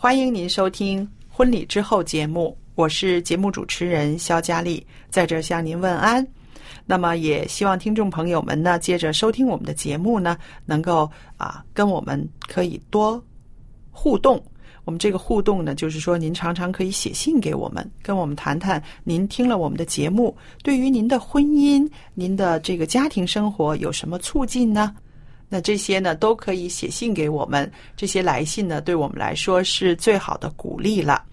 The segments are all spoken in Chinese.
欢迎您收听《婚礼之后》节目，我是节目主持人肖佳丽，在这向您问安。那么，也希望听众朋友们呢，接着收听我们的节目呢，能够啊跟我们可以多互动。我们这个互动呢，就是说您常常可以写信给我们，跟我们谈谈您听了我们的节目，对于您的婚姻、您的这个家庭生活有什么促进呢？那这些呢，都可以写信给我们。这些来信呢，对我们来说是最好的鼓励了。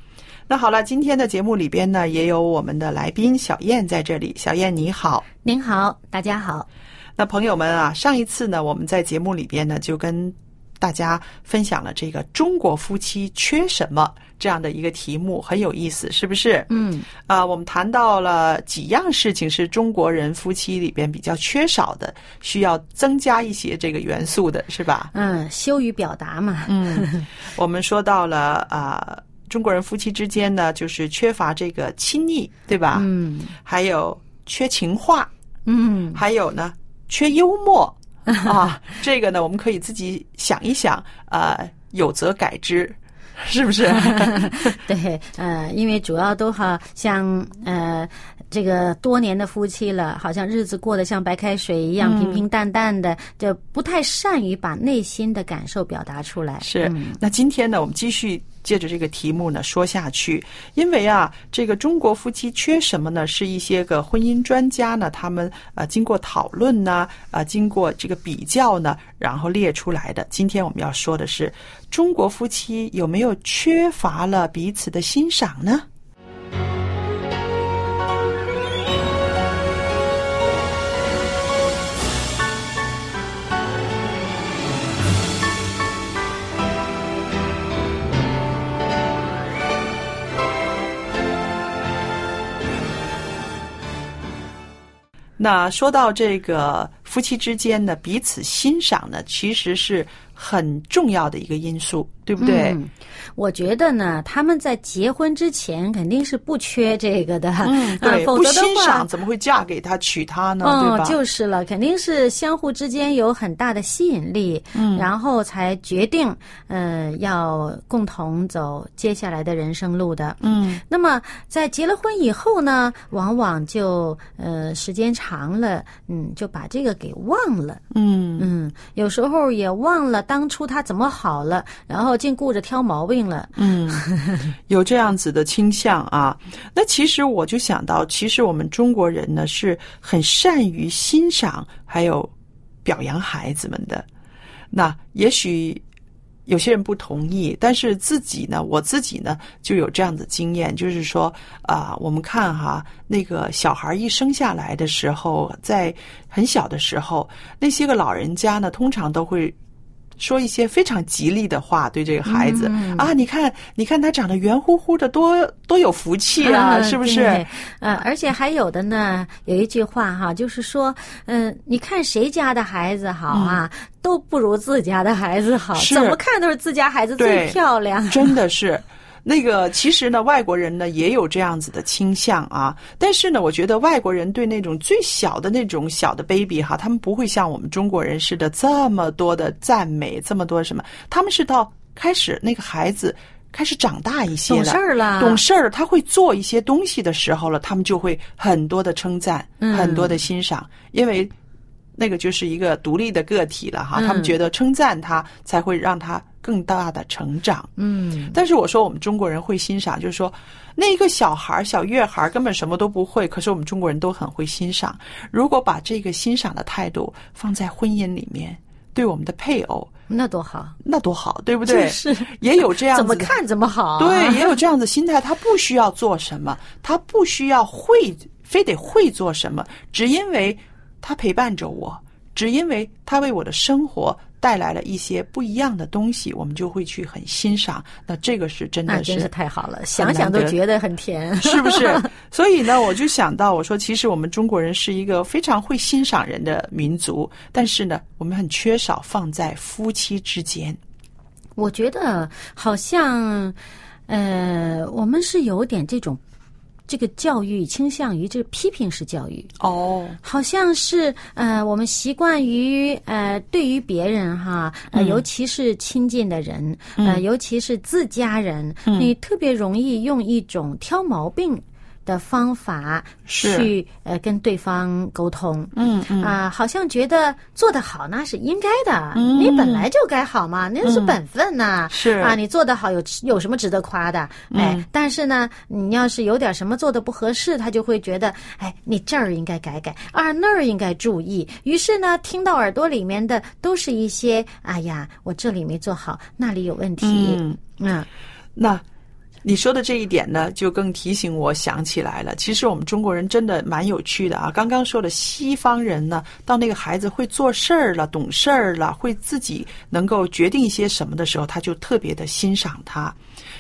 那好了，今天的节目里边呢，也有我们的来宾小燕在这里。小燕你好。您好，大家好。那朋友们啊，上一次呢，我们在节目里边呢，就跟大家分享了这个中国夫妻缺什么这样的一个题目，很有意思，是不是？嗯，啊、我们谈到了几样事情是中国人夫妻里边比较缺少的，需要增加一些这个元素的，是吧？嗯，羞于表达嘛。嗯，我们说到了啊、中国人夫妻之间呢，就是缺乏这个亲昵，对吧？嗯还有缺情话，嗯，还有呢，缺幽默 啊。这个呢，我们可以自己想一想，呃，有则改之，是不是？对，呃，因为主要都好像呃，这个多年的夫妻了，好像日子过得像白开水一样、嗯平平淡淡的，就不太善于把内心的感受表达出来。是嗯。那今天呢，我们继续借着这个题目呢说下去，因为啊，这个中国夫妻缺什么呢？是一些个婚姻专家呢，他们啊经过讨论呢，啊、经过这个比较呢，然后列出来的。今天我们要说的是，中国夫妻有没有缺乏了彼此的欣赏呢？那说到这个夫妻之间呢，彼此欣赏呢，其实是很重要的一个因素，对不对？嗯，我觉得呢，他们在结婚之前肯定是不缺这个的，嗯，呃对，不否则的话欣赏，怎么会嫁给他娶他呢？对嗯，吧？就是了，肯定是相互之间有很大的吸引力，嗯，然后才决定，嗯、要共同走接下来的人生路的。嗯那么在结了婚以后呢，往往就呃时间长了，嗯，就把这个给忘了，嗯嗯，有时候也忘了当初他怎么好了，然后竟顾着挑毛病了。嗯，有这样子的倾向啊。那其实我就想到，其实我们中国人呢是很善于欣赏还有表扬孩子们的。那也许有些人不同意，但是自己呢，我自己呢就有这样的经验，就是说啊、我们看哈，那个小孩一生下来的时候，在很小的时候，那些个老人家呢，通常都会说一些非常吉利的话，对这个孩子、嗯啊，你看，你看他长得圆乎乎的，多多有福气啊，嗯是不是嗯？呃，而且还有的呢，有一句话哈，就是说，嗯、你看谁家的孩子好啊，都不如自家的孩子好，怎么看都是自家孩子最漂亮。真的是。那个其实呢，外国人呢也有这样子的倾向啊，但是呢，我觉得外国人对那种最小的那种小的 baby 哈，他们不会像我们中国人似的这么多的赞美，这么多什么，他们是到开始那个孩子开始长大一些了，懂事儿了懂事儿，他会做一些东西的时候了，他们就会很多的称赞，嗯。很多的欣赏，因为那个就是一个独立的个体了哈，嗯。他们觉得称赞他才会让他更大的成长。嗯，但是我说我们中国人会欣赏，就是说那一个小孩儿小月孩儿根本什么都不会，可是我们中国人都很会欣赏。如果把这个欣赏的态度放在婚姻里面，对我们的配偶，那多好，那多好，对不对？就是也有这样子怎么看怎么好、啊。对，也有这样的心态，他不需要做什么，他不需要会，非得会做什么，只因为他陪伴着我，只因为他为我的生活带来了一些不一样的东西，我们就会去很欣赏。那这个是真的是真是太好了，想想都觉得很甜。是不是？所以呢，我就想到，我说，其实我们中国人是一个非常会欣赏人的民族，但是呢，我们很缺少放在夫妻之间。我觉得好像，呃，我们是有点这种这个教育倾向于这个批评式教育。哦，好像是呃，我们习惯于呃，对于别人哈，呃，嗯。尤其是亲近的人，呃，尤其是自家人，你特别容易用一种挑毛病的方法去呃跟对方沟通。嗯嗯啊、好像觉得做得好那是应该的，嗯你本来就该好嘛，那是本分呐、是啊，你做得好有有什么值得夸的？哎，嗯但是呢，你要是有点什么做的不合适，他就会觉得，哎，你这儿应该改改，啊那儿应该注意。于是呢，听到耳朵里面的都是一些，哎呀，我这里没做好，那里有问题。嗯。嗯那你说的这一点呢，就更提醒我想起来了。其实我们中国人真的蛮有趣的啊。刚刚说的西方人呢，到那个孩子会做事儿了、懂事儿了，会自己能够决定一些什么的时候，他就特别的欣赏他。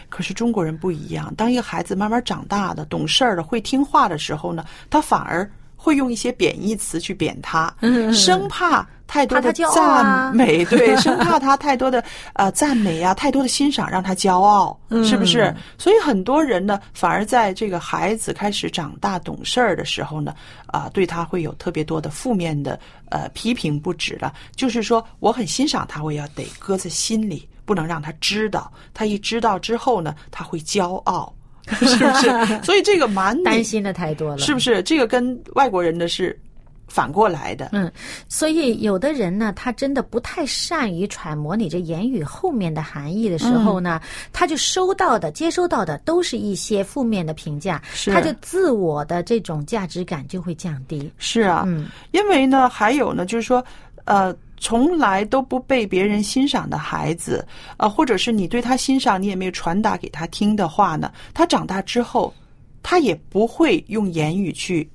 可是中国人不一样，当一个孩子慢慢长大的、懂事儿了、会听话的时候呢，他反而会用一些贬义词去贬他，生怕太多的赞美，对，生怕他太多的呃赞美呀、太多的欣赏让他骄傲，是不是？所以很多人呢，反而在这个孩子开始长大懂事儿的时候呢，啊、对他会有特别多的负面的呃批评不止了。就是说，我很欣赏他，我也要得搁在心里，不能让他知道。他一知道之后呢，他会骄傲，是不是？所以这个蛮担心的太多了，是不是？这个跟外国人的是反过来的。嗯，所以有的人呢，他真的不太善于揣摩你这言语后面的含义的时候呢，嗯他就收到的、接收到的都是一些负面的评价，是他就自我的这种价值感就会降低。是啊，嗯因为呢，还有呢，就是说，呃，从来都不被别人欣赏的孩子，呃，或者是你对他欣赏，你也没有传达给他听的话呢，他长大之后，他也不会用言语去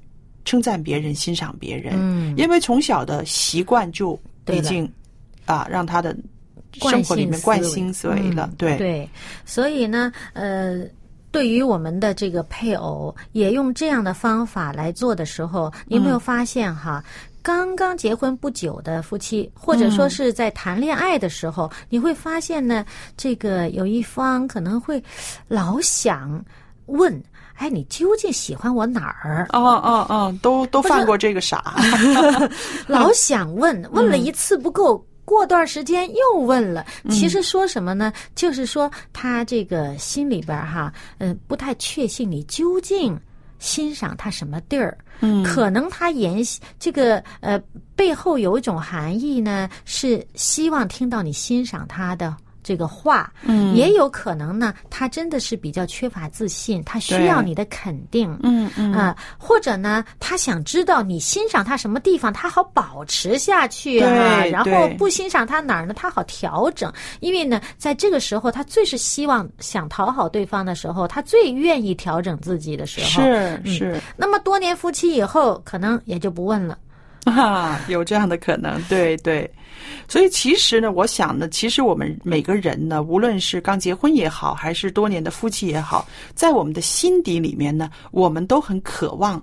称赞别人、欣赏别人，嗯因为从小的习惯就对已经啊，让他的惯生活里面惯性思维了，嗯对对，所以呢，呃。对于我们的这个配偶，也用这样的方法来做的时候，你有没有嗯发现哈？刚刚结婚不久的夫妻，或者说是在谈恋爱的时候，你会发现呢，这个有一方可能会老想问：“哎，你究竟喜欢我哪儿？”哦哦哦，都都犯过这个傻 老想问，问了一次不够。过段时间又问了，嗯其实说什么呢？就是说他这个心里边哈，嗯、不太确信你究竟欣赏他什么地儿。嗯可能他言这个呃背后有一种含义呢，是希望听到你欣赏他的。这个话，嗯也有可能呢，他真的是比较缺乏自信，他需要你的肯定，嗯嗯啊、或者呢，他想知道你欣赏他什么地方，他好保持下去啊，然后不欣赏他哪儿呢，他好调整。因为呢，在这个时候，他最是希望想讨好对方的时候，他最愿意调整自己的时候。是是，那么多年夫妻以后，可能也就不问了。啊，有这样的可能，对对。所以其实呢，我想呢，其实我们每个人呢，无论是刚结婚也好，还是多年的夫妻也好，在我们的心底里面呢，我们都很渴望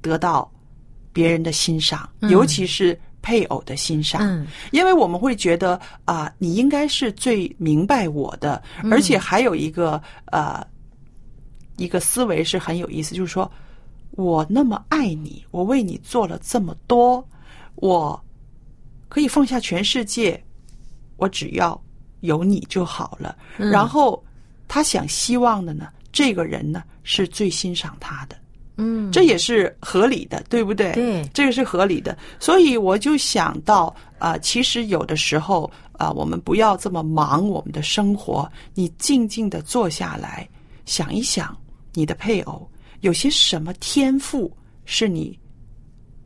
得到别人的欣赏，尤其是配偶的欣赏，嗯。因为我们会觉得啊、你应该是最明白我的，而且还有一个呃，一个思维是很有意思，就是说我那么爱你，我为你做了这么多，我可以放下全世界，我只要有你就好了。然后他想希望的呢，这个人呢是最欣赏他的。嗯，这也是合理的，对不对？对这个是合理的。所以我就想到啊、其实有的时候啊、我们不要这么忙我们的生活，你静静的坐下来想一想，你的配偶有些什么天赋是你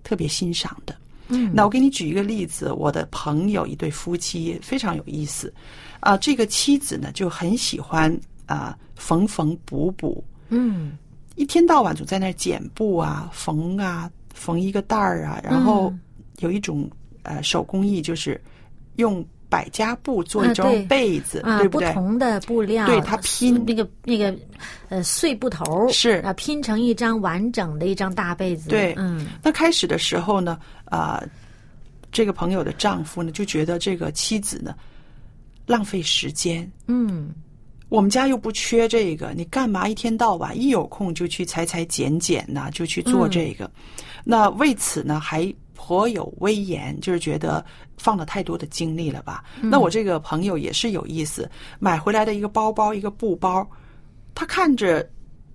特别欣赏的。嗯，那我给你举一个例子，我的朋友一对夫妻非常有意思，啊、这个妻子呢就很喜欢啊、缝缝补补，嗯一天到晚就在那儿剪布啊、缝啊、缝一个袋儿啊，然后嗯有一种呃手工艺，就是用百家布做一张被子，啊，对不对？不同的布料，对它拼那个那个呃碎布头是啊，拼成一张完整的一张大被子。对嗯那开始的时候呢，啊、这个朋友的丈夫呢就觉得这个妻子呢浪费时间，嗯我们家又不缺这个，你干嘛一天到晚一有空就去裁裁剪剪呐、就去做这个？那为此呢，还颇有威严，就是觉得放了太多的精力了吧？那我这个朋友也是有意思，买回来的一个包包，一个布包，他看着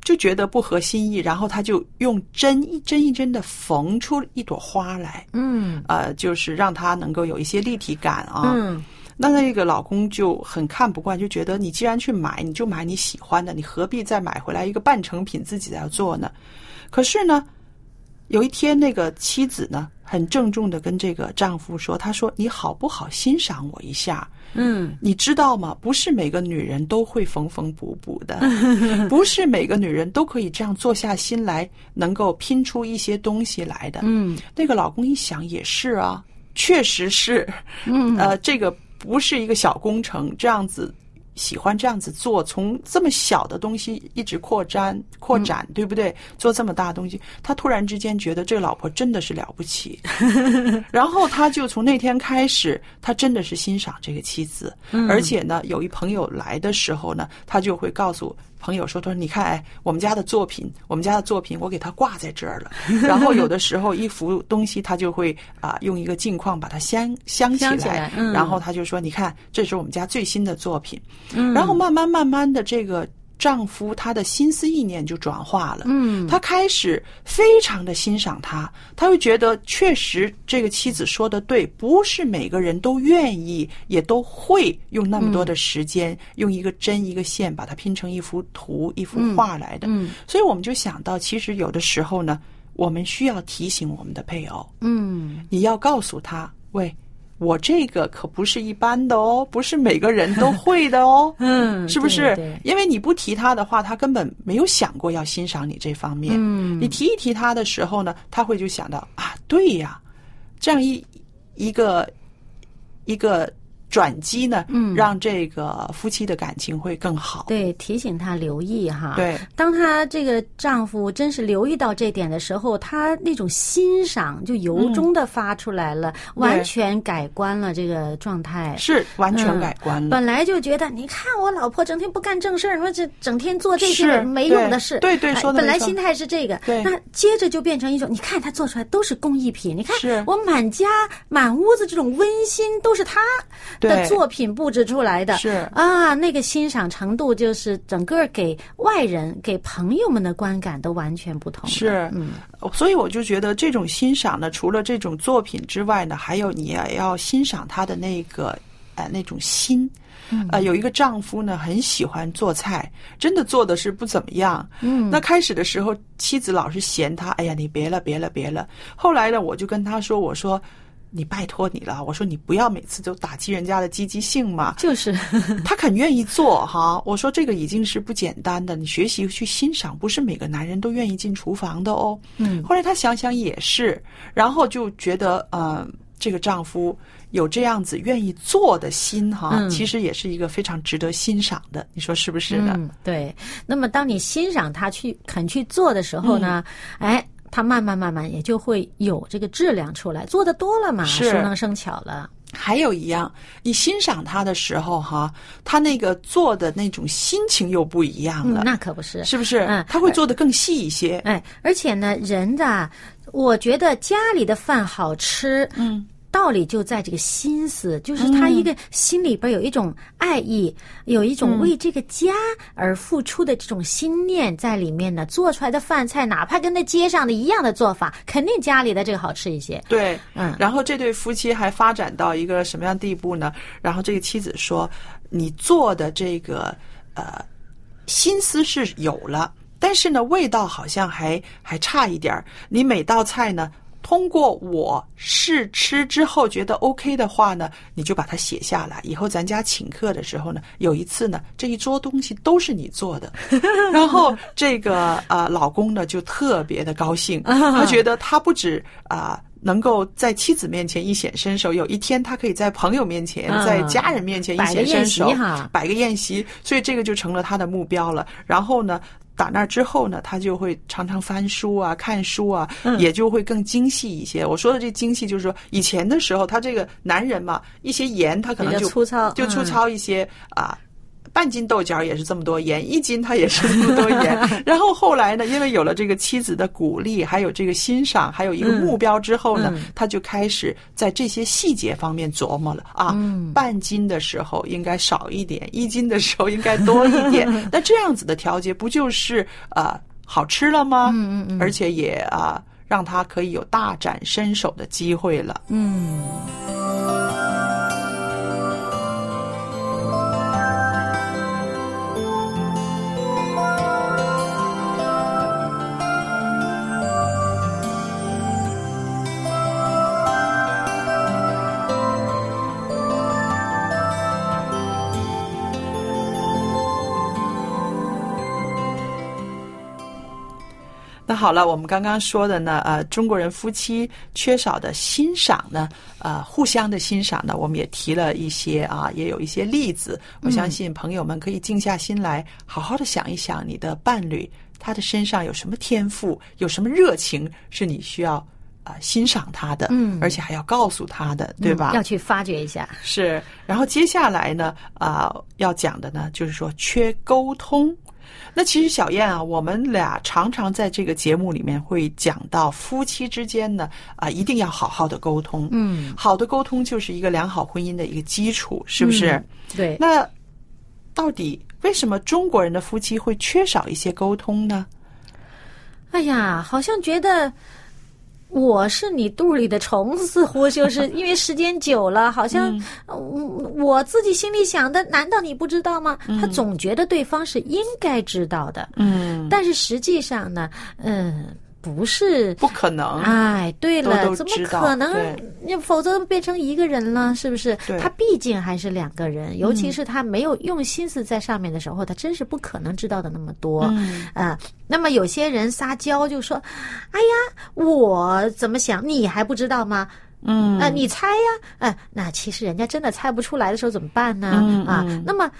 就觉得不合心意，然后他就用针一针一针的缝出一朵花来，嗯呃，就是让它能够有一些立体感啊。嗯那那个老公就很看不惯，就觉得你既然去买，你就买你喜欢的，你何必再买回来一个半成品自己来做呢？可是呢，有一天那个妻子呢，很郑重的跟这个丈夫说：“她说你好不好欣赏我一下？嗯你知道吗？不是每个女人都会缝缝补补的，不是每个女人都可以这样坐下心来，能够拼出一些东西来的。”嗯那个老公一想也是啊，确实是，嗯呃，这个不是一个小工程，这样子喜欢这样子做，从这么小的东西一直扩展扩展，对不对？做这么大的东西，他突然之间觉得这个老婆真的是了不起，然后他就从那天开始，他真的是欣赏这个妻子，而且呢，有一朋友来的时候呢，他就会告诉。朋友说：“他说你看，哎，我们家的作品，我们家的作品，我给它挂在这儿了。然后有的时候一幅东西，他就会啊、用一个镜框把它镶镶起来，起来嗯然后他就说：你看，这是我们家最新的作品。然后慢慢慢慢的，这个丈夫他的心思意念就转化了。嗯他开始非常的欣赏她，他会觉得确实这个妻子说的对，不是每个人都愿意，也都会用那么多的时间，用一个针一个线把它拼成一幅图、一幅画来的。嗯所以我们就想到，其实有的时候呢，我们需要提醒我们的配偶，嗯你要告诉他，喂。我这个可不是一般的哦，不是每个人都会的哦，嗯，是不是？对对因为你不提他的话，他根本没有想过要欣赏你这方面。嗯你提一提他的时候呢，他会就想到啊，对呀，这样一一个一个转机呢，嗯让这个夫妻的感情会更好。对，提醒她留意哈。对，当她这个丈夫真是留意到这点的时候，她那种欣赏就由衷的发出来了，完全改观了这个状态。是完全嗯改观了。本来就觉得，你看我老婆整天不干正事儿，说这整天做这些没用的事，对对哎说的本来心态是这个，对那接着就变成一种，你看她做出来都是工艺品，你看是我满家满屋子这种温馨都是她的对作品布置出来的，是啊，那个欣赏程度就是整个给外人、给朋友们的观感都完全不同。是，嗯，所以我就觉得这种欣赏呢，除了这种作品之外呢，还有你也要欣赏他的那个呃那种心。呃，有一个丈夫呢，很喜欢做菜，真的做的是不怎么样。嗯那开始的时候，妻子老是嫌他，哎呀，你别了，别了，别了。后来呢，我就跟他说，我说，你拜托你了，我说你不要每次都打击人家的积极性嘛。就是 他肯愿意做哈，我说这个已经是不简单的。你学习去欣赏，不是每个男人都愿意进厨房的哦。嗯后来他想想也是，然后就觉得，呃，这个丈夫有这样子愿意做的心哈，嗯其实也是一个非常值得欣赏的。你说是不是呢？嗯，对。那么当你欣赏他去肯去做的时候呢，嗯哎，他慢慢慢慢也就会有这个质量出来，做的多了嘛，熟能生巧了。还有一样，你欣赏他的时候哈，他那个做的那种心情又不一样嗯了，，那可不是。是不是？嗯他会做的更细一些。哎，而且呢，人的，我觉得家里的饭好吃，嗯，道理就在这个心思，就是他一个心里边有一种爱意，有一种为这个家而付出的这种心念在里面呢。做出来的饭菜，哪怕跟那街上的一样的做法，肯定家里的这个好吃一些。对，嗯然后这对夫妻还发展到一个什么样地步呢？然后这个妻子说：“你做的这个呃心思是有了，但是呢，味道好像还还差一点儿。你每道菜呢，通过我试吃之后觉得 OK 的话呢，你就把它写下来。以后咱家请客的时候呢，有一次呢，这一桌东西都是你做的，然后这个呃老公呢就特别的高兴，他觉得他不止啊。能够在妻子面前一显身手，有一天他可以在朋友面前、啊在家人面前一显身手摆个宴席，所以这个就成了他的目标了。然后呢，打那之后呢，他就会常常翻书啊、看书啊，嗯也就会更精细一些。我说的这精细，就是说以前的时候，他这个男人嘛，一些盐他可能就粗糙就粗嗯糙一些啊。半斤豆角也是这么多盐，一斤它也是这么多盐。然后后来呢，因为有了这个妻子的鼓励，还有这个欣赏，还有一个目标之后呢，嗯他就开始在这些细节方面琢磨了啊。嗯半斤的时候应该少一点，一斤的时候应该多一点。那这样子的调节，不就是呃好吃了吗？嗯嗯嗯而且也啊、让他可以有大展身手的机会了。嗯。那好了，我们刚刚说的呢，呃，中国人夫妻缺少的欣赏呢，呃，互相的欣赏呢，我们也提了一些啊，也有一些例子。我相信朋友们可以静下心来，好好的想一想，你的伴侣他的身上有什么天赋，有什么热情是你需要啊、欣赏他的，嗯而且还要告诉他的，对吧？嗯要去发掘一下。是，然后接下来呢，啊、要讲的呢，就是说缺沟通。那其实小燕啊，我们俩常常在这个节目里面会讲到夫妻之间呢，啊、一定要好好的沟通。嗯，好的沟通就是一个良好婚姻的一个基础，是不是？嗯对，那到底为什么中国人的夫妻会缺少一些沟通呢？哎呀，好像觉得我是你肚里的虫，似乎就是因为时间久了，好像、呃我自己心里想的，难道你不知道吗？他总觉得对方是应该知道的，嗯，但是实际上呢，嗯、不是。不可能。哎，对了，都都怎么可能对？要否则变成一个人了，是不是他毕竟还是两个人，尤其是他没有用心思在上面的时候，他真是不可能知道的那么多。嗯啊，那么有些人撒娇就说：“哎呀，我怎么想，你还不知道吗？嗯啊，你猜呀？啊，那其实人家真的猜不出来的时候怎么办呢？嗯啊嗯，那么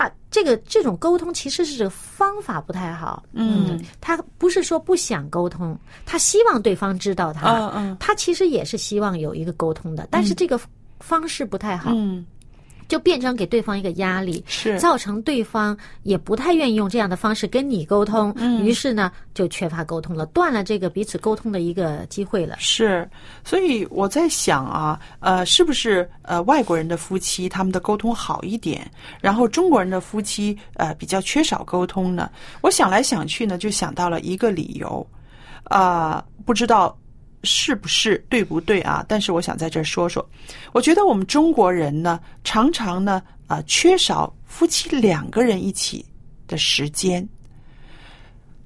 他这个这种沟通其实是这个方法不太好。嗯。他不是说不想沟通，他希望对方知道他，嗯嗯。他其实也是希望有一个沟通的，但是这个方式不太好，嗯，就变成给对方一个压力。是造成对方也不太愿意用这样的方式跟你沟通，嗯于是呢就缺乏沟通了，断了这个彼此沟通的一个机会了。是，所以我在想啊，呃，是不是呃外国人的夫妻他们的沟通好一点，然后中国人的夫妻呃比较缺少沟通呢？我想来想去呢，就想到了一个理由，啊、不知道是不是对不对啊？但是我想在这儿说说，我觉得我们中国人呢，常常呢啊、缺少夫妻两个人一起的时间。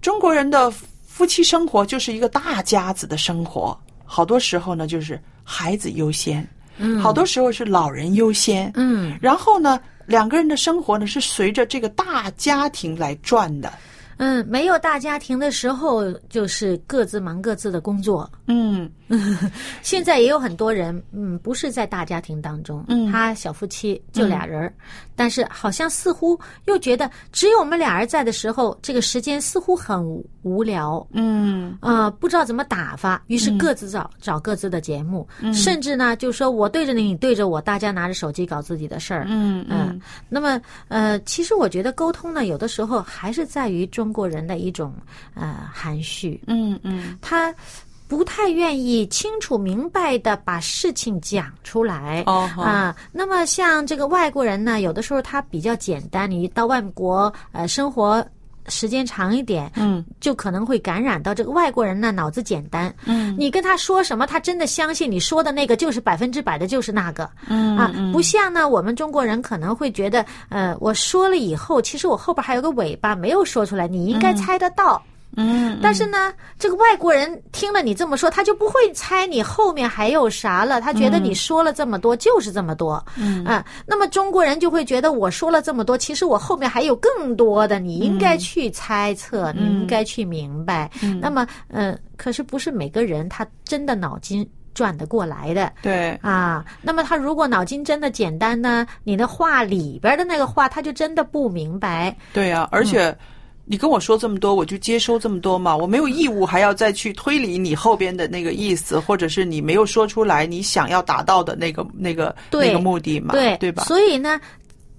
中国人的夫妻生活就是一个大家子的生活，好多时候呢，就是孩子优先，嗯好多时候是老人优先，嗯然后呢，两个人的生活呢是随着这个大家庭来转的。嗯，没有大家庭的时候，就是各自忙各自的工作。嗯。现在也有很多人，嗯，不是在大家庭当中，嗯。他小夫妻就俩人儿，但是好像似乎又觉得只有我们俩人在的时候，这个时间似乎很无聊，嗯。呃，不知道怎么打发，于是各自找、找各自的节目，甚至呢，就说我对着你，你对着我，大家拿着手机搞自己的事儿，嗯嗯，那么呃，其实我觉得沟通呢，有的时候还是在于中国人的一种呃含蓄，嗯嗯他不太愿意清楚明白的把事情讲出来。啊，那么像这个外国人呢，有的时候他比较简单，你到外国呃生活。时间长一点，嗯，就可能会感染到这个外国人呢，脑子简单，嗯，你跟他说什么，他真的相信你说的那个就是百分之百的，就是那个，嗯啊，不像呢，我们中国人可能会觉得，呃，我说了以后，其实我后边还有个尾巴没有说出来，你应该猜得到。嗯但是呢，这个外国人听了你这么说，他就不会猜你后面还有啥了。他觉得你说了这么多就是这么多，嗯啊。那么中国人就会觉得我说了这么多，其实我后面还有更多的，你应该去猜测，你应该去明白。那么，嗯，可是不是每个人他真的脑筋转得过来的。对，啊，那么他如果脑筋真的简单呢，你的话里边的那个话，他就真的不明白。对啊，而且。你跟我说这么多，我就接收这么多嘛，我没有义务还要再去推理你后边的那个意思，或者是你没有说出来你想要达到的那个那个那个目的嘛，对对吧？所以呢。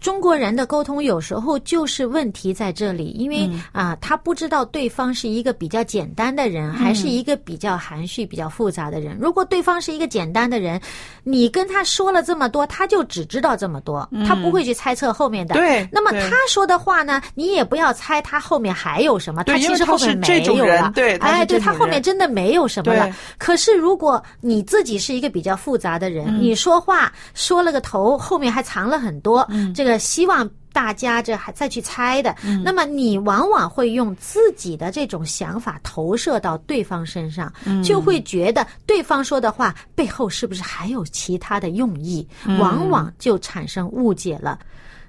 中国人的沟通有时候就是问题在这里，因为、嗯啊，他不知道对方是一个比较简单的人，还是一个比较含蓄、比较复杂的人。如果对方是一个简单的人，你跟他说了这么多，他就只知道这么多，他不会去猜测后面的。嗯对那么他说的话呢，你也不要猜他后面还有什么，他其实后面没有了。对哎，对他后面真的没有什么了。可是如果你自己是一个比较复杂的嗯人，你说话说了个头，后面还藏了很多，嗯这个希望。大家这还再去猜的，嗯那么你往往会用自己的这种想法投射到对方身上，嗯就会觉得对方说的话背后是不是还有其他的用意，嗯往往就产生误解了，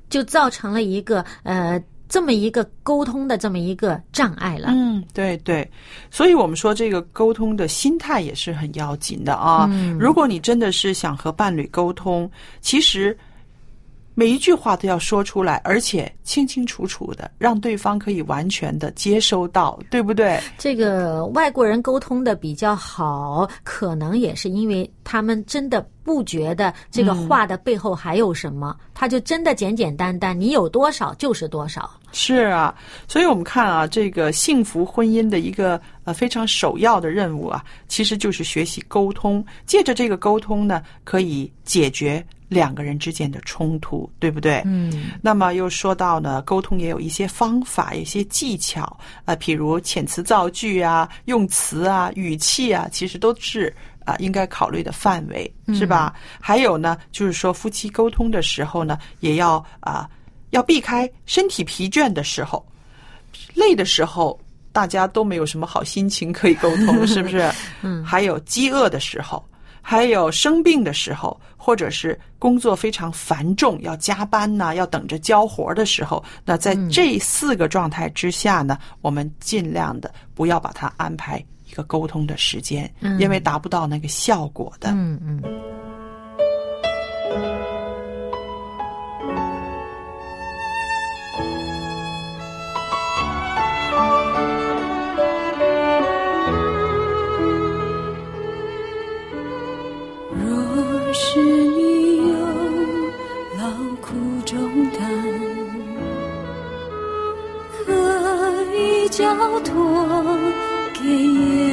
就造成了一个呃这么一个沟通的这么一个障碍了。嗯，对对，所以我们说这个沟通的心态也是很要紧的啊。嗯如果你真的是想和伴侣沟通，其实每一句话都要说出来，而且清清楚楚的，让对方可以完全的接收到，对不对？这个外国人沟通的比较好，可能也是因为他们真的不觉得这个话的背后还有什么，他就真的简简单单，你有多少就是多少。是啊，所以我们看啊，这个幸福婚姻的一个呃非常首要的任务啊，其实就是学习沟通。借着这个沟通呢，可以解决两个人之间的冲突，对不对？嗯，那么又说到呢，沟通也有一些方法，有一些技巧啊、呃，譬如遣词造句啊、用词啊、语气啊，其实都是啊、应该考虑的范围，是吧？还有呢，就是说夫妻沟通的时候呢，也要啊、要避开身体疲倦的时候，累的时候。大家都没有什么好心情可以沟通，是不是？嗯。还有饥饿的时候，还有生病的时候，或者是工作非常繁重，要加班呐、要等着交活的时候，那在这四个状态之下呢，我们尽量的不要把它安排一个沟通的时间，因为达不到那个效果的。嗯嗯。交托给耶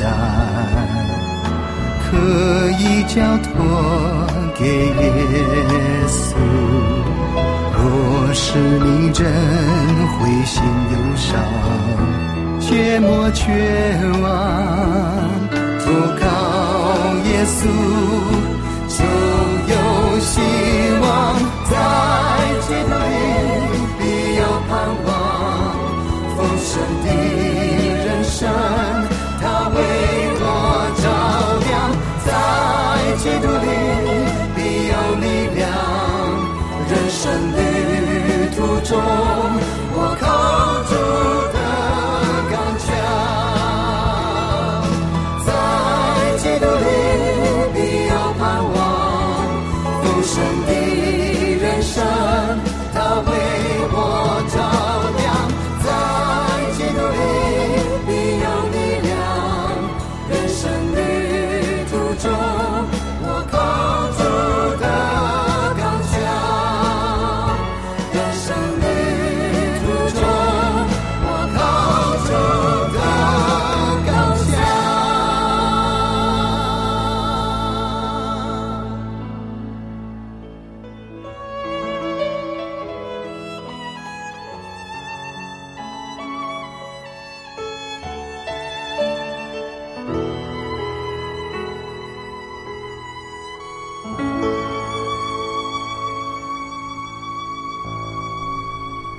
担，可以交托给耶稣。若是你真灰心忧伤，切莫绝望，投靠耶稣就有希望，在基督里必有盼望，丰盛的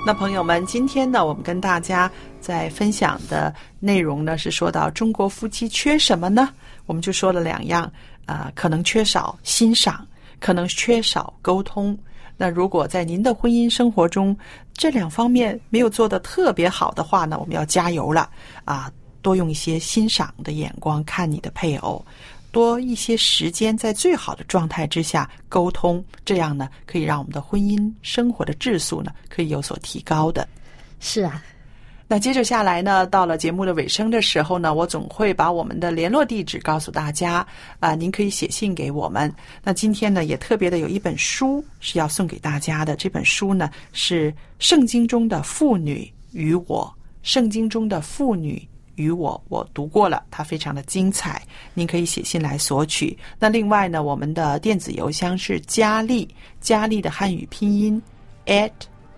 那朋友们，今天呢，我们跟大家在分享的内容呢，是说到中国夫妻缺什么呢？我们就说了两样，啊，可能缺少欣赏，可能缺少沟通。那如果在您的婚姻生活中这两方面没有做得特别好的话呢，我们要加油了啊！多用一些欣赏的眼光看你的配偶，多一些时间在最好的状态之下沟通，这样呢，可以让我们的婚姻生活的质素呢，可以有所提高的。是啊，那接着下来呢，到了节目的尾声的时候呢，我总会把我们的联络地址告诉大家啊、您可以写信给我们。那今天呢，也特别的有一本书是要送给大家的，这本书呢是《圣经中的妇女与我》，圣经中的妇女。与我，我读过了，它非常的精彩，您可以写信来索取。那另外呢，我们的电子邮箱是佳丽，佳丽的汉语拼音 at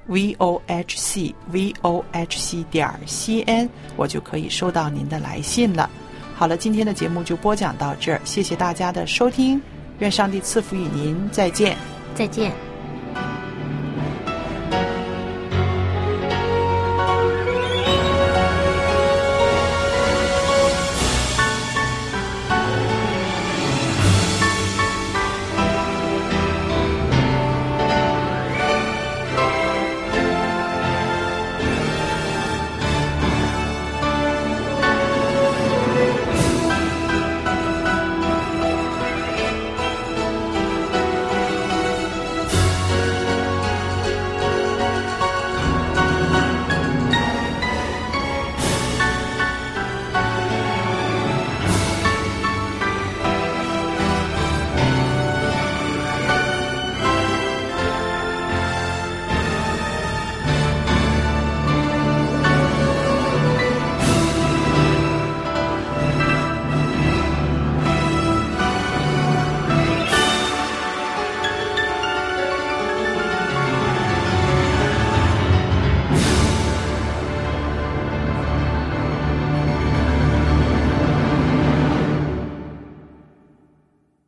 v o h c v o h c 点 c n，我就可以收到您的来信了。好了，今天的节目就播讲到这儿，谢谢大家的收听，愿上帝赐福与您，再见。再见。